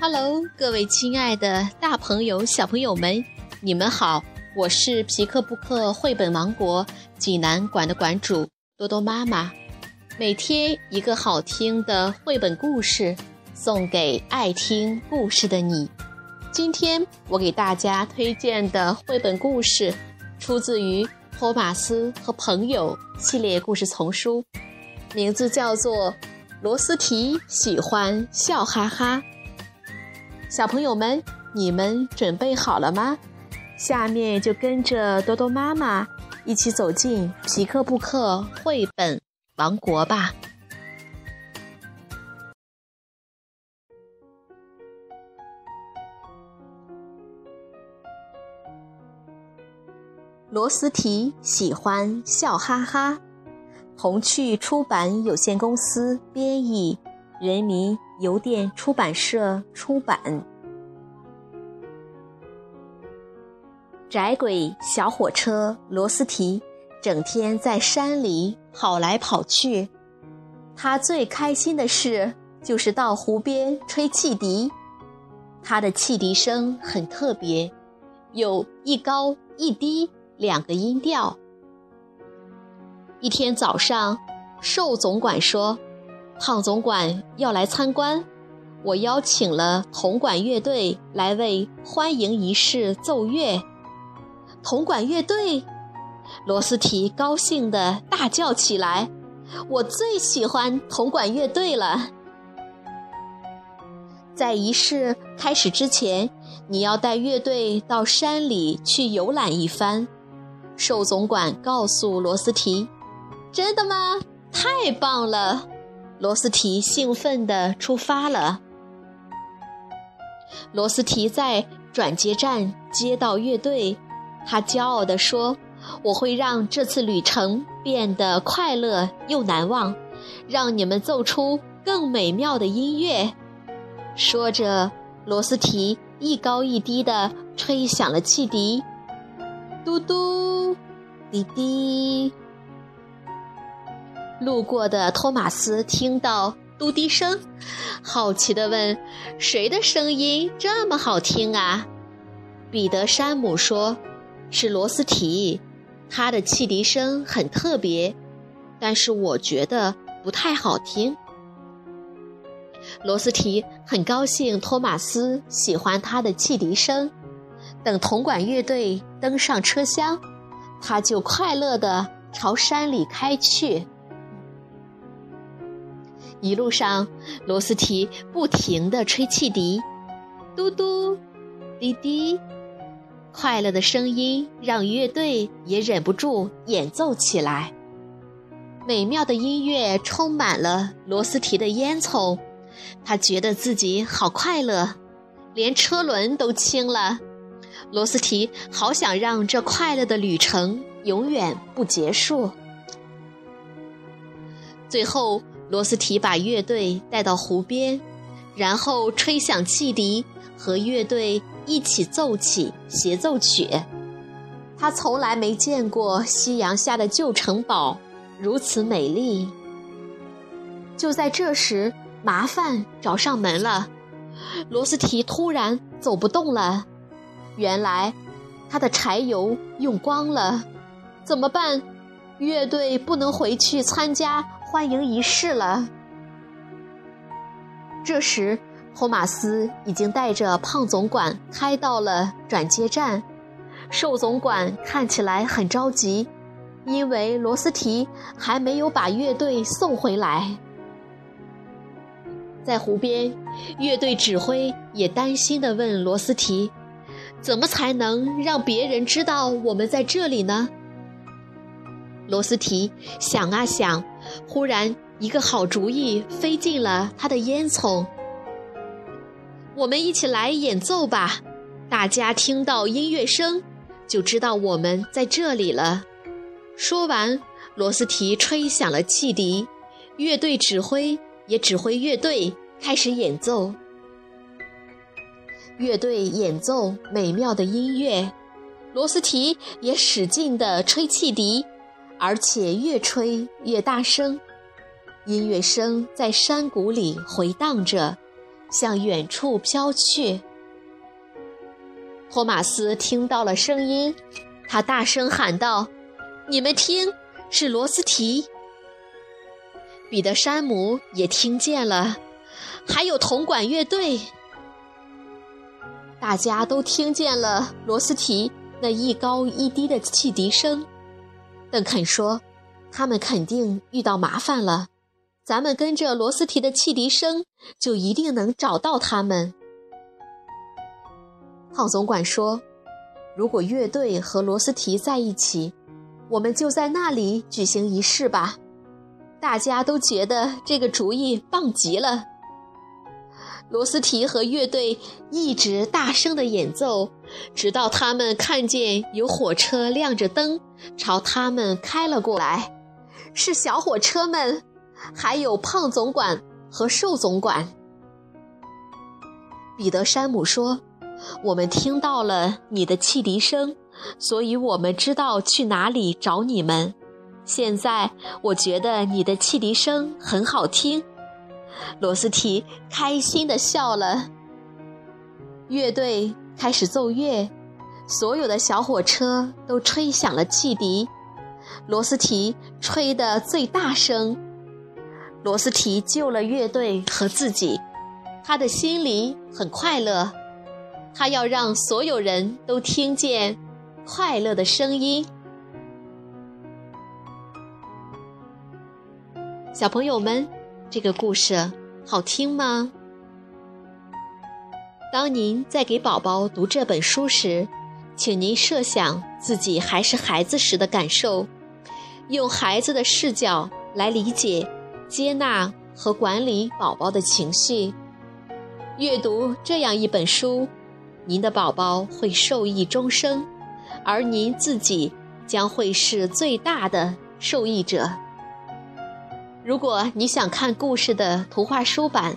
Hello，各位亲爱的大朋友、小朋友们，你们好！我是皮克布克绘本王国济南馆的馆主多多妈妈。每天一个好听的绘本故事，送给爱听故事的你。今天我给大家推荐的绘本故事，出自于《托马斯和朋友》系列故事丛书，名字叫做《罗斯提喜欢笑哈哈》。小朋友们，你们准备好了吗？下面就跟着多多妈妈一起走进皮克布克绘本王国吧。罗斯提喜欢笑哈哈，童趣出版有限公司编译，人民。邮电出版社出版。窄轨小火车罗斯提整天在山里跑来跑去，他最开心的事就是到湖边吹汽笛。他的汽笛声很特别，有一高一低两个音调。一天早上，寿总管说。胖总管要来参观，我邀请了铜管乐队来为欢迎仪式奏乐。铜管乐队，罗斯提高兴地大叫起来：“我最喜欢铜管乐队了！”在仪式开始之前，你要带乐队到山里去游览一番。寿总管告诉罗斯提：“真的吗？太棒了！”罗斯提兴奋地出发了。罗斯提在转接站接到乐队，他骄傲地说：“我会让这次旅程变得快乐又难忘，让你们奏出更美妙的音乐。”说着，罗斯提一高一低地吹响了汽笛，嘟嘟，滴滴。路过的托马斯听到嘟滴声，好奇地问：“谁的声音这么好听啊？”彼得·山姆说：“是罗斯提，他的汽笛声很特别，但是我觉得不太好听。”罗斯提很高兴托马斯喜欢他的汽笛声。等铜管乐队登上车厢，他就快乐地朝山里开去。一路上，罗斯提不停地吹汽笛，嘟嘟，滴滴，快乐的声音让乐队也忍不住演奏起来。美妙的音乐充满了罗斯提的烟囱，他觉得自己好快乐，连车轮都轻了。罗斯提好想让这快乐的旅程永远不结束。最后。罗斯提把乐队带到湖边，然后吹响汽笛，和乐队一起奏起协奏曲。他从来没见过夕阳下的旧城堡如此美丽。就在这时，麻烦找上门了。罗斯提突然走不动了，原来他的柴油用光了。怎么办？乐队不能回去参加。欢迎仪式了。这时，托马斯已经带着胖总管开到了转接站。瘦总管看起来很着急，因为罗斯提还没有把乐队送回来。在湖边，乐队指挥也担心地问罗斯提：“怎么才能让别人知道我们在这里呢？”罗斯提想啊想。忽然，一个好主意飞进了他的烟囱。我们一起来演奏吧！大家听到音乐声，就知道我们在这里了。说完，罗斯提吹响了汽笛，乐队指挥也指挥乐队开始演奏。乐队演奏美妙的音乐，罗斯提也使劲地吹汽笛。而且越吹越大声，音乐声在山谷里回荡着，向远处飘去。托马斯听到了声音，他大声喊道：“你们听，是罗斯提。”彼得山姆也听见了，还有铜管乐队，大家都听见了罗斯提那一高一低的汽笛声。邓肯说：“他们肯定遇到麻烦了，咱们跟着罗斯提的汽笛声，就一定能找到他们。”胖总管说：“如果乐队和罗斯提在一起，我们就在那里举行仪式吧。”大家都觉得这个主意棒极了。罗斯提和乐队一直大声的演奏，直到他们看见有火车亮着灯朝他们开了过来。是小火车们，还有胖总管和瘦总管。彼得山姆说：“我们听到了你的汽笛声，所以我们知道去哪里找你们。”现在我觉得你的汽笛声很好听，罗斯提开心地笑了。乐队开始奏乐，所有的小火车都吹响了汽笛，罗斯提吹得最大声。罗斯提救了乐队和自己，他的心里很快乐，他要让所有人都听见快乐的声音。小朋友们，这个故事好听吗？当您在给宝宝读这本书时，请您设想自己还是孩子时的感受，用孩子的视角来理解、接纳和管理宝宝的情绪。阅读这样一本书，您的宝宝会受益终生，而您自己将会是最大的受益者。如果你想看故事的图画书版，